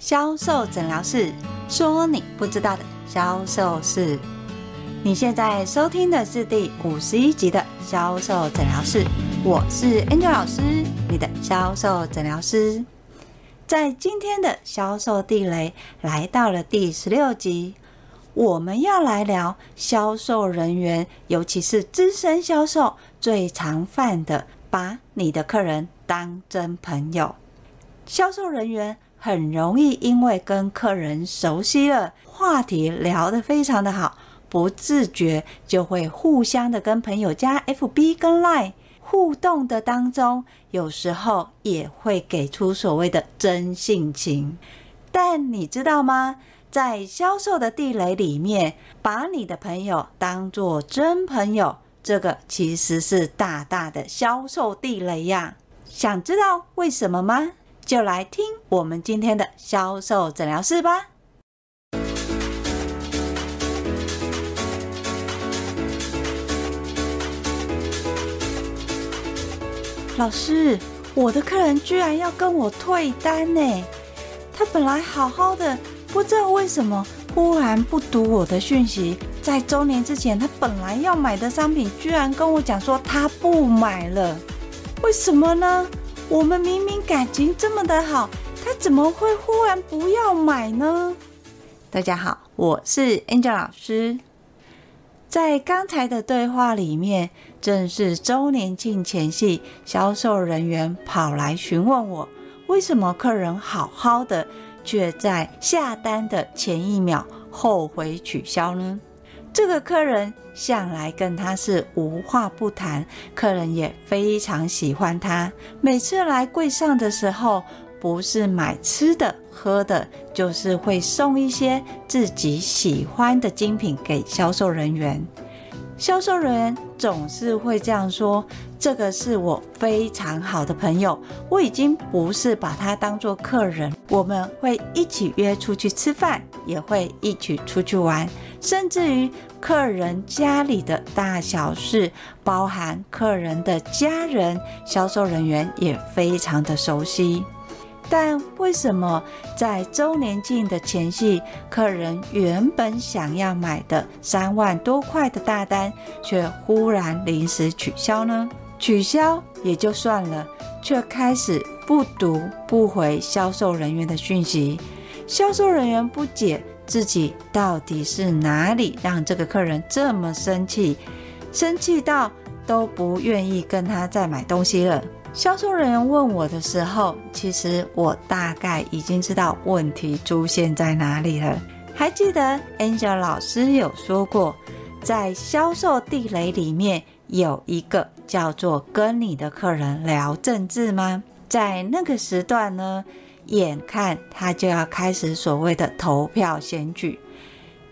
销售诊疗室说：“你不知道的销售事。”你现在收听的是第五十一集的销售诊疗室，我是 Angel 老师，你的销售诊疗师。在今天的销售地雷来到了第十六集，我们要来聊销售人员，尤其是资深销售最常犯的，把你的客人当真朋友。销售人员很容易因为跟客人熟悉了，话题聊得非常的好，不自觉就会互相的跟朋友加 FB 跟 Line 互动的当中，有时候也会给出所谓的真性情。但你知道吗？在销售的地雷里面，把你的朋友当作真朋友，这个其实是大大的销售地雷呀。想知道为什么吗？就来听我们今天的销售诊疗室吧。老师，我的客人居然要跟我退单呢？他本来好好的，不知道为什么忽然不读我的讯息。在周年之前，他本来要买的商品，居然跟我讲说他不买了，为什么呢？我们明明感情这么的好，他怎么会忽然不要买呢？大家好，我是 Angel 老师。在刚才的对话里面，正是周年庆前夕，销售人员跑来询问我，为什么客人好好的，却在下单的前一秒后悔取消呢？这个客人向来跟他是无话不谈，客人也非常喜欢他。每次来柜上的时候，不是买吃的喝的，就是会送一些自己喜欢的精品给销售人员。销售人员总是会这样说：“这个是我非常好的朋友，我已经不是把他当做客人，我们会一起约出去吃饭，也会一起出去玩。”甚至于客人家里的大小事，包含客人的家人，销售人员也非常的熟悉。但为什么在周年庆的前夕，客人原本想要买的三万多块的大单，却忽然临时取消呢？取消也就算了，却开始不读不回销售人员的讯息，销售人员不解。自己到底是哪里让这个客人这么生气？生气到都不愿意跟他再买东西了。销售人员问我的时候，其实我大概已经知道问题出现在哪里了。还记得 Angel 老师有说过，在销售地雷里面有一个叫做跟你的客人聊政治吗？在那个时段呢，眼看他就要开始所谓的投票选举，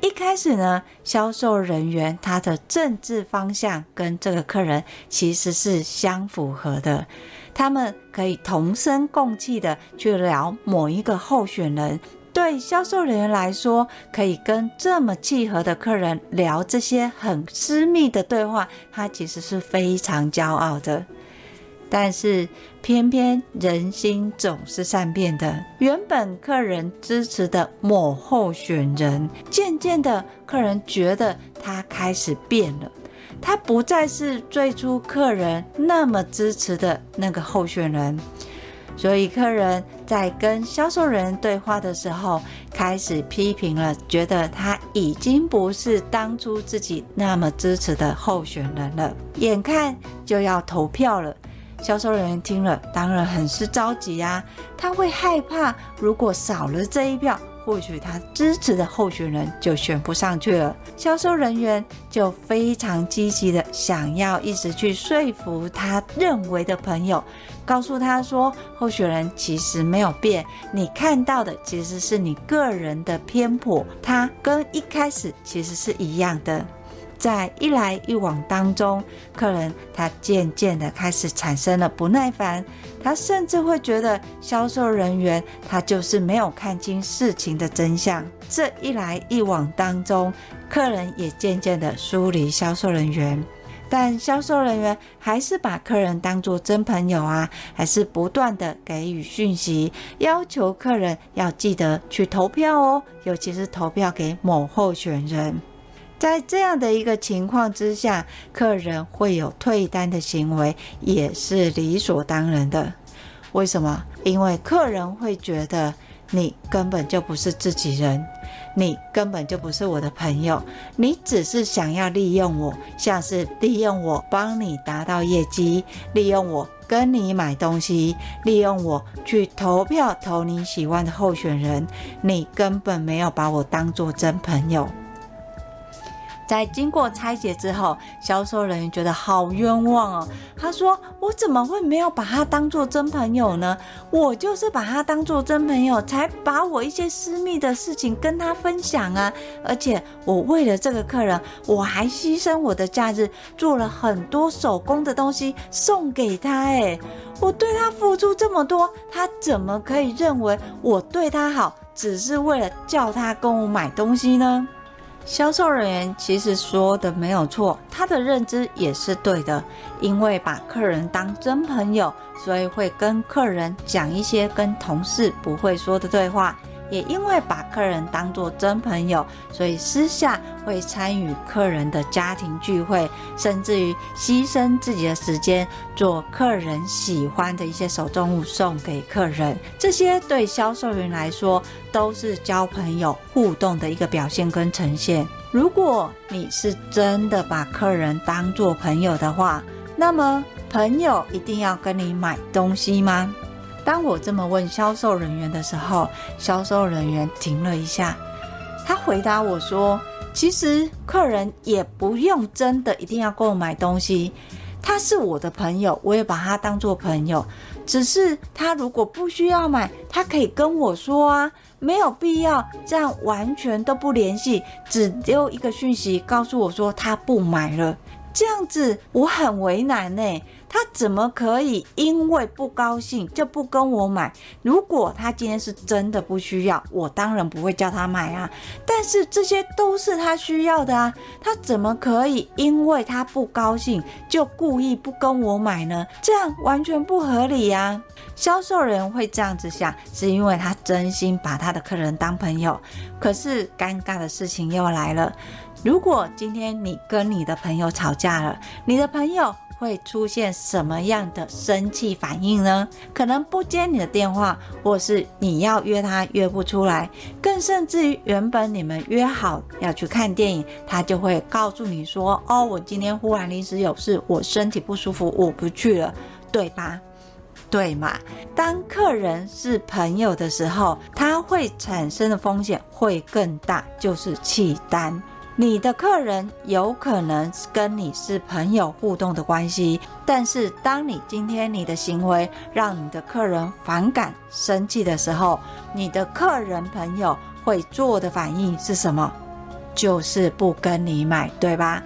一开始呢，销售人员他的政治方向跟这个客人其实是相符合的，他们可以同声共气的去聊某一个候选人。对销售人员来说，可以跟这么契合的客人聊这些很私密的对话，他其实是非常骄傲的。但是，偏偏人心总是善变的。原本客人支持的某候选人，渐渐的，客人觉得他开始变了。他不再是最初客人那么支持的那个候选人。所以，客人在跟销售人对话的时候，开始批评了，觉得他已经不是当初自己那么支持的候选人了。眼看就要投票了。销售人员听了，当然很是着急呀。他会害怕，如果少了这一票，或许他支持的候选人就选不上去了。销售人员就非常积极的想要一直去说服他认为的朋友，告诉他说，候选人其实没有变，你看到的其实是你个人的偏颇，他跟一开始其实是一样的。在一来一往当中，客人他渐渐的开始产生了不耐烦，他甚至会觉得销售人员他就是没有看清事情的真相。这一来一往当中，客人也渐渐的疏离销售人员。但销售人员还是把客人当作真朋友啊，还是不断的给予讯息，要求客人要记得去投票哦，尤其是投票给某候选人。在这样的一个情况之下，客人会有退单的行为，也是理所当然的。为什么？因为客人会觉得你根本就不是自己人。你根本就不是我的朋友，你只是想要利用我，像是利用我帮你达到业绩，利用我跟你买东西，利用我去投票投你喜欢的候选人，你根本没有把我当作真朋友。在经过拆解之后，销售人员觉得好冤枉哦。他说：“我怎么会没有把他当做真朋友呢？我就是把他当做真朋友，才把我一些私密的事情跟他分享啊。而且我为了这个客人，我还牺牲我的假日，做了很多手工的东西送给他。诶，我对他付出这么多，他怎么可以认为我对他好，只是为了叫他跟我买东西呢？”销售人员其实说的没有错，他的认知也是对的。因为把客人当真朋友，所以会跟客人讲一些跟同事不会说的对话。也因为把客人当作真朋友，所以私下会参与客人的家庭聚会，甚至于牺牲自己的时间做客人喜欢的一些手作物送给客人。这些对销售员来说都是交朋友互动的一个表现跟呈现。如果你是真的把客人当作朋友的话，那么朋友一定要跟你买东西吗？当我这么问销售人员的时候，销售人员停了一下，他回答我说：“其实客人也不用真的一定要购买东西，他是我的朋友，我也把他当作朋友。只是他如果不需要买，他可以跟我说啊，没有必要这样完全都不联系，只丢一个讯息告诉我说他不买了，这样子我很为难呢。”他怎么可以因为不高兴就不跟我买？如果他今天是真的不需要，我当然不会叫他买啊。但是这些都是他需要的啊，他怎么可以因为他不高兴就故意不跟我买呢？这样完全不合理呀。销售人会这样子想，是因为他真心把他的客人当朋友。可是尴尬的事情又来了，如果今天你跟你的朋友吵架了，你的朋友。会出现什么样的生气反应呢？可能不接你的电话，或是你要约他约不出来，更甚至于原本你们约好要去看电影，他就会告诉你说：“哦，我今天忽然临时有事，我身体不舒服，我不去了，对吧？对嘛？”当客人是朋友的时候，他会产生的风险会更大，就是弃单。你的客人有可能跟你是朋友互动的关系，但是当你今天你的行为让你的客人反感、生气的时候，你的客人朋友会做的反应是什么？就是不跟你买，对吧？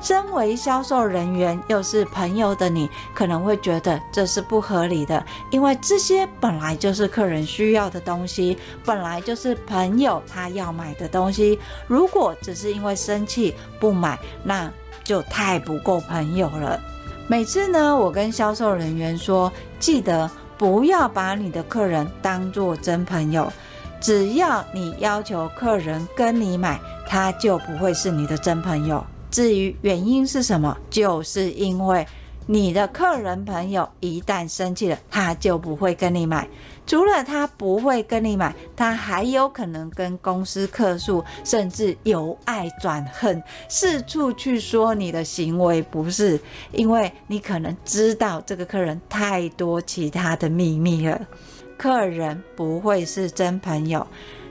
身为销售人员又是朋友的你，可能会觉得这是不合理的，因为这些本来就是客人需要的东西，本来就是朋友他要买的东西。如果只是因为生气不买，那就太不够朋友了。每次呢，我跟销售人员说，记得不要把你的客人当作真朋友，只要你要求客人跟你买，他就不会是你的真朋友。至于原因是什么，就是因为你的客人朋友一旦生气了，他就不会跟你买。除了他不会跟你买，他还有可能跟公司客诉，甚至由爱转恨，四处去说你的行为不是，因为你可能知道这个客人太多其他的秘密了。客人不会是真朋友。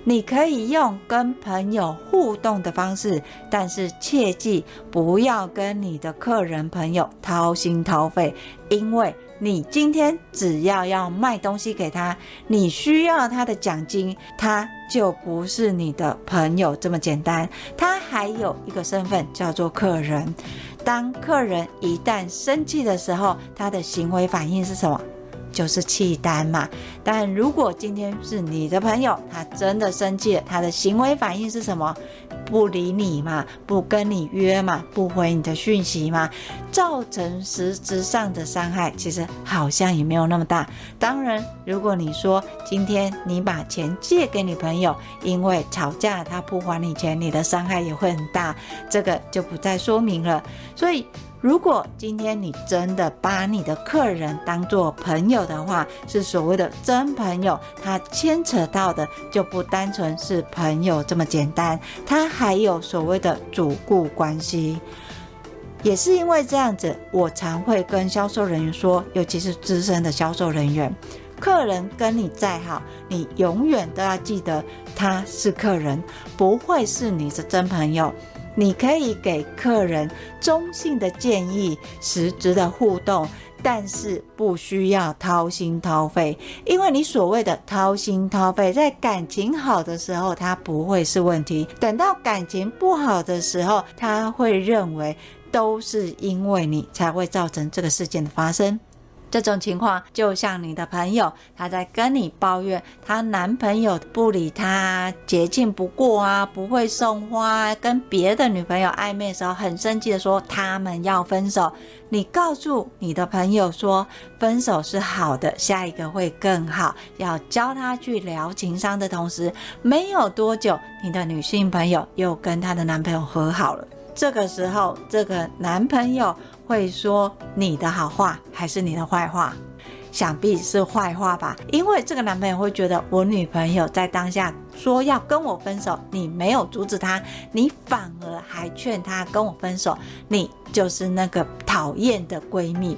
你可以用跟朋友互动的方式，但是切记不要跟你的客人朋友掏心掏肺，因为你今天只要要卖东西给他，你需要他的奖金，他就不是你的朋友这么简单，他还有一个身份叫做客人。当客人一旦生气的时候，他的行为反应是什么？就是弃单嘛，但如果今天是你的朋友，他真的生气了，他的行为反应是什么？不理你嘛，不跟你约嘛，不回你的讯息嘛，造成实质上的伤害，其实好像也没有那么大。当然，如果你说今天你把钱借给你朋友，因为吵架他不还你钱，你的伤害也会很大，这个就不再说明了。所以。如果今天你真的把你的客人当做朋友的话，是所谓的真朋友，他牵扯到的就不单纯是朋友这么简单，他还有所谓的主顾关系。也是因为这样子，我常会跟销售人员说，尤其是资深的销售人员，客人跟你再好，你永远都要记得他是客人，不会是你的真朋友。你可以给客人中性的建议，实质的互动，但是不需要掏心掏肺，因为你所谓的掏心掏肺，在感情好的时候，它不会是问题；等到感情不好的时候，他会认为都是因为你才会造成这个事件的发生。这种情况就像你的朋友，她在跟你抱怨她男朋友不理她，节庆不过啊，不会送花，跟别的女朋友暧昧的时候，很生气的说他们要分手。你告诉你的朋友说分手是好的，下一个会更好，要教他去疗情伤的同时，没有多久，你的女性朋友又跟她的男朋友和好了。这个时候，这个男朋友。会说你的好话还是你的坏话？想必是坏话吧，因为这个男朋友会觉得我女朋友在当下说要跟我分手，你没有阻止她，你反而还劝她跟我分手，你就是那个讨厌的闺蜜，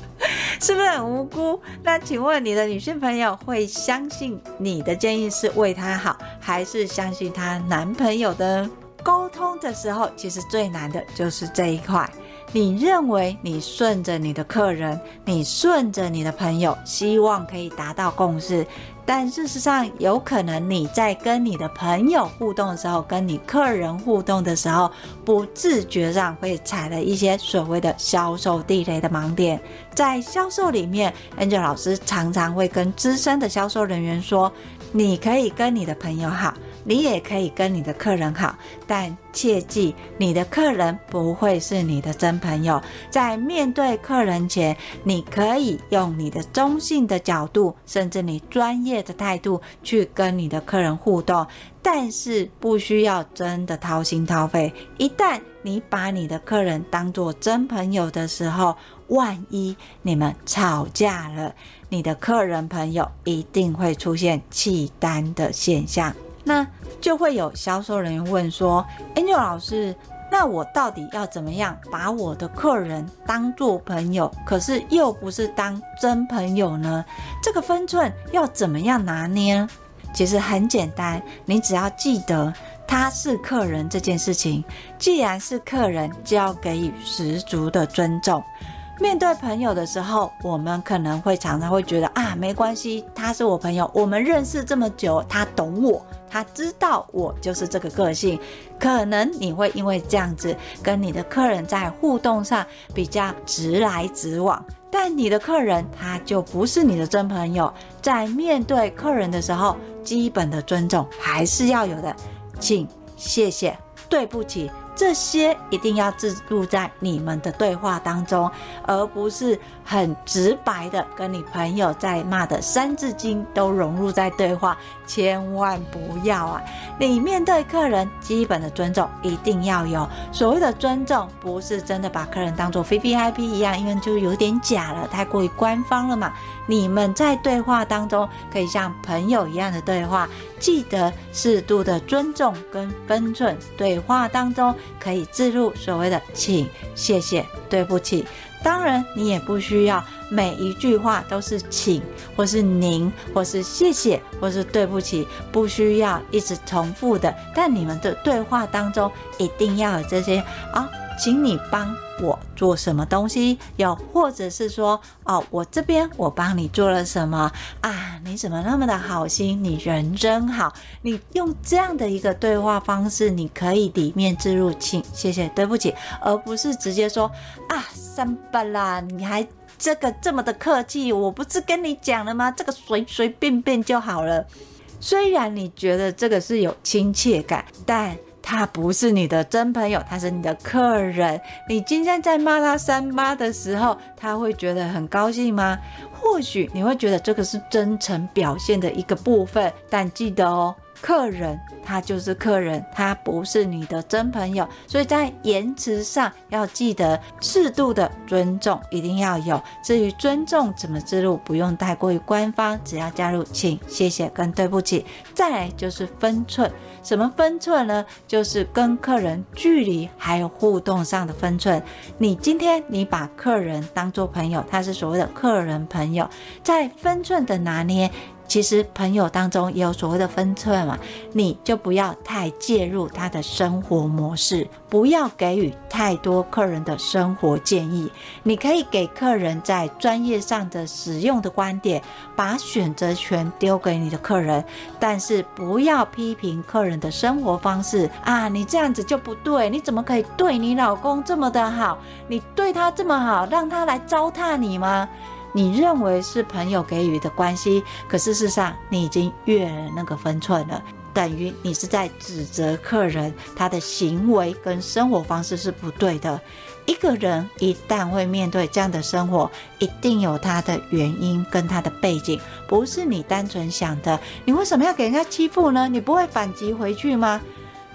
是不是很无辜？那请问你的女性朋友会相信你的建议是为她好，还是相信她男朋友的？沟通的时候，其实最难的就是这一块。你认为你顺着你的客人，你顺着你的朋友，希望可以达到共识，但事实上，有可能你在跟你的朋友互动的时候，跟你客人互动的时候，不自觉上会踩了一些所谓的销售地雷的盲点。在销售里面，Angel 老师常常会跟资深的销售人员说：你可以跟你的朋友好。你也可以跟你的客人好，但切记，你的客人不会是你的真朋友。在面对客人前，你可以用你的中性的角度，甚至你专业的态度去跟你的客人互动，但是不需要真的掏心掏肺。一旦你把你的客人当作真朋友的时候，万一你们吵架了，你的客人朋友一定会出现弃单的现象。那就会有销售人员问说：“Angel 老师，那我到底要怎么样把我的客人当做朋友，可是又不是当真朋友呢？这个分寸要怎么样拿捏？其实很简单，你只要记得他是客人这件事情。既然是客人，就要给予十足的尊重。”面对朋友的时候，我们可能会常常会觉得啊，没关系，他是我朋友，我们认识这么久，他懂我，他知道我就是这个个性。可能你会因为这样子跟你的客人在互动上比较直来直往，但你的客人他就不是你的真朋友。在面对客人的时候，基本的尊重还是要有的，请、谢谢、对不起。这些一定要置入在你们的对话当中，而不是很直白的跟你朋友在骂的《三字经》都融入在对话，千万不要啊！你面对客人基本的尊重一定要有。所谓的尊重，不是真的把客人当做 VIP 一样，因为就有点假了，太过于官方了嘛。你们在对话当中可以像朋友一样的对话，记得适度的尊重跟分寸。对话当中可以置入所谓的请、谢谢、对不起。当然，你也不需要每一句话都是请，或是您，或是谢谢，或是对不起，不需要一直重复的。但你们的对话当中一定要有这些啊。请你帮我做什么东西？又或者是说，哦，我这边我帮你做了什么啊？你怎么那么的好心？你人真好。你用这样的一个对话方式，你可以里面置入请、谢谢、对不起，而不是直接说啊，三八啦，你还这个这么的客气？我不是跟你讲了吗？这个随随便便就好了。虽然你觉得这个是有亲切感，但。他不是你的真朋友，他是你的客人。你今天在骂他三八的时候，他会觉得很高兴吗？或许你会觉得这个是真诚表现的一个部分，但记得哦。客人他就是客人，他不是你的真朋友，所以在言辞上要记得适度的尊重，一定要有。至于尊重怎么置入，不用太过于官方，只要加入请、谢谢跟对不起。再来就是分寸，什么分寸呢？就是跟客人距离还有互动上的分寸。你今天你把客人当做朋友，他是所谓的客人朋友，在分寸的拿捏。其实朋友当中也有所谓的分寸嘛，你就不要太介入他的生活模式，不要给予太多客人的生活建议。你可以给客人在专业上的使用的观点，把选择权丢给你的客人，但是不要批评客人的生活方式啊！你这样子就不对，你怎么可以对你老公这么的好？你对他这么好，让他来糟蹋你吗？你认为是朋友给予的关系，可事实上你已经越了那个分寸了，等于你是在指责客人他的行为跟生活方式是不对的。一个人一旦会面对这样的生活，一定有他的原因跟他的背景，不是你单纯想的。你为什么要给人家欺负呢？你不会反击回去吗？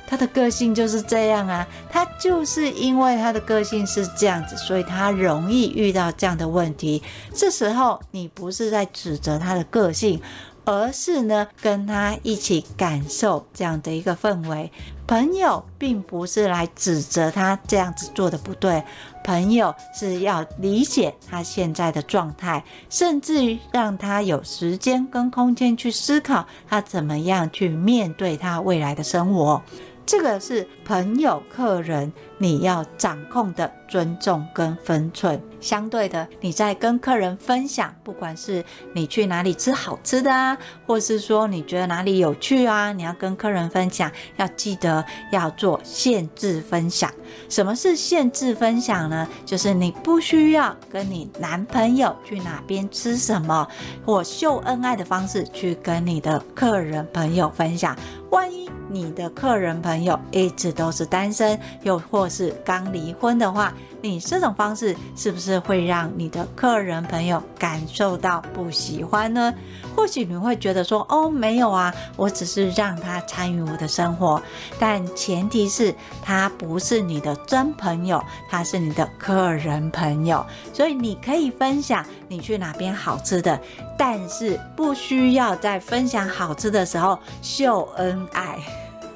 他的个性就是这样啊，他就是因为他的个性是这样子，所以他容易遇到这样的问题。这时候你不是在指责他的个性，而是呢跟他一起感受这样的一个氛围。朋友并不是来指责他这样子做的不对，朋友是要理解他现在的状态，甚至于让他有时间跟空间去思考他怎么样去面对他未来的生活。这个是朋友、客人，你要掌控的尊重跟分寸。相对的，你在跟客人分享，不管是你去哪里吃好吃的啊，或是说你觉得哪里有趣啊，你要跟客人分享，要记得要做限制分享。什么是限制分享呢？就是你不需要跟你男朋友去哪边吃什么，或秀恩爱的方式去跟你的客人朋友分享。万一你的客人朋友一直都是单身，又或是刚离婚的话，你这种方式是不是会让你的客人朋友感受到不喜欢呢？或许你会觉得说，哦，没有啊，我只是让他参与我的生活，但前提是他不是你的真朋友，他是你的客人朋友，所以你可以分享你去哪边好吃的，但是不需要在分享好吃的时候秀恩爱，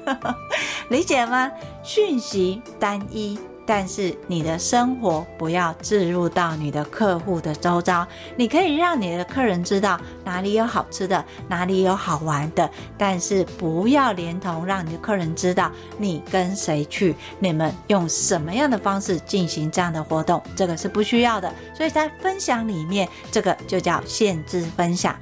理解吗？讯息单一。但是你的生活不要置入到你的客户的周遭，你可以让你的客人知道哪里有好吃的，哪里有好玩的，但是不要连同让你的客人知道你跟谁去，你们用什么样的方式进行这样的活动，这个是不需要的。所以在分享里面，这个就叫限制分享。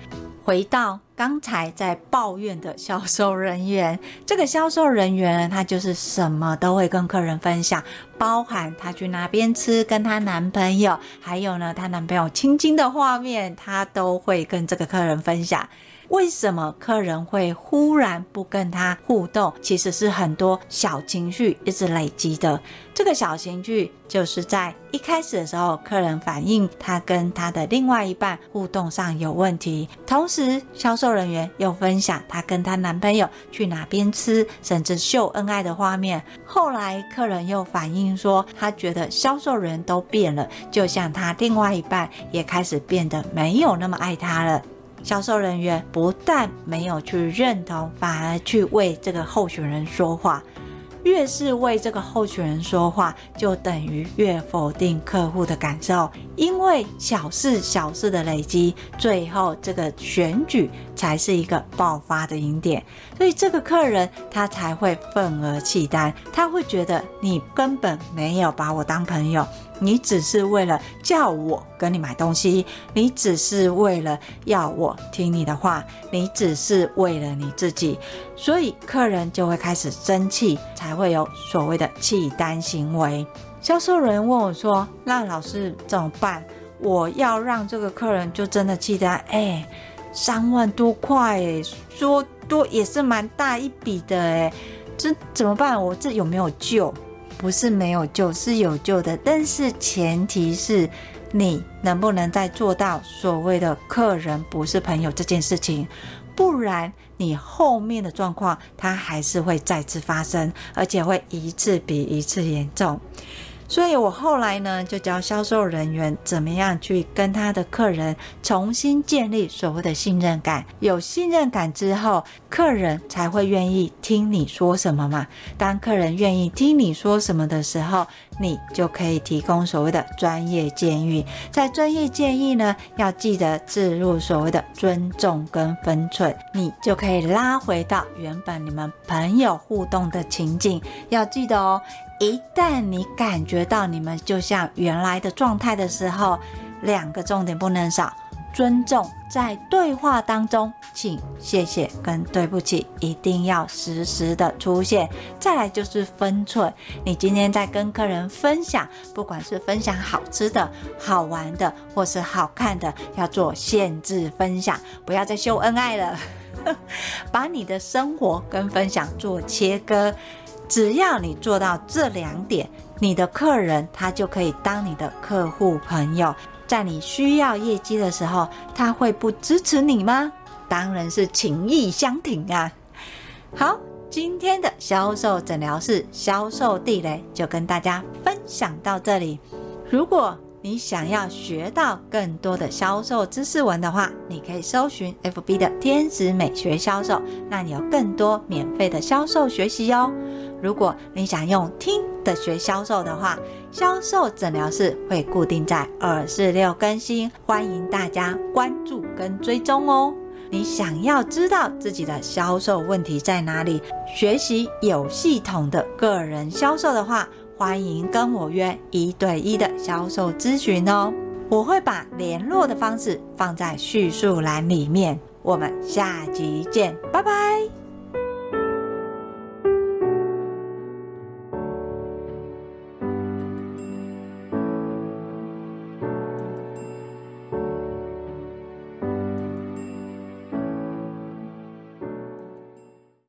回到刚才在抱怨的销售人员，这个销售人员他就是什么都会跟客人分享，包含他去哪边吃，跟他男朋友，还有呢，他男朋友亲亲的画面，他都会跟这个客人分享。为什么客人会忽然不跟他互动？其实是很多小情绪一直累积的。这个小情绪就是在一开始的时候，客人反映他跟他的另外一半互动上有问题，同时销售人员又分享他跟他男朋友去哪边吃，甚至秀恩爱的画面。后来客人又反映说，他觉得销售人都变了，就像他另外一半也开始变得没有那么爱他了。销售人员不但没有去认同，反而去为这个候选人说话。越是为这个候选人说话，就等于越否定客户的感受。因为小事小事的累积，最后这个选举才是一个爆发的赢点。所以这个客人他才会愤而弃单，他会觉得你根本没有把我当朋友。你只是为了叫我跟你买东西，你只是为了要我听你的话，你只是为了你自己，所以客人就会开始生气，才会有所谓的弃单行为。销售人问我说：“那老师怎么办？我要让这个客人就真的弃单？哎，三万多块，说多也是蛮大一笔的，哎。”这怎么办？我这有没有救？不是没有救，是有救的。但是前提是你能不能再做到所谓的客人不是朋友这件事情，不然你后面的状况它还是会再次发生，而且会一次比一次严重。所以我后来呢，就教销售人员怎么样去跟他的客人重新建立所谓的信任感。有信任感之后，客人才会愿意听你说什么嘛。当客人愿意听你说什么的时候，你就可以提供所谓的专业建议。在专业建议呢，要记得置入所谓的尊重跟分寸，你就可以拉回到原本你们朋友互动的情境。要记得哦。一旦你感觉到你们就像原来的状态的时候，两个重点不能少：尊重在对话当中，请、谢谢跟对不起一定要时时的出现。再来就是分寸，你今天在跟客人分享，不管是分享好吃的、好玩的，或是好看的，要做限制分享，不要再秀恩爱了，把你的生活跟分享做切割。只要你做到这两点，你的客人他就可以当你的客户朋友。在你需要业绩的时候，他会不支持你吗？当然是情义相挺啊！好，今天的销售诊疗室销售地雷就跟大家分享到这里。如果你想要学到更多的销售知识文的话，你可以搜寻 FB 的天使美学销售，那你有更多免费的销售学习哦。如果你想用听的学销售的话，销售诊疗室会固定在二四六更新，欢迎大家关注跟追踪哦。你想要知道自己的销售问题在哪里，学习有系统的个人销售的话，欢迎跟我约一对一的销售咨询哦，我会把联络的方式放在叙述栏里面。我们下集见，拜拜。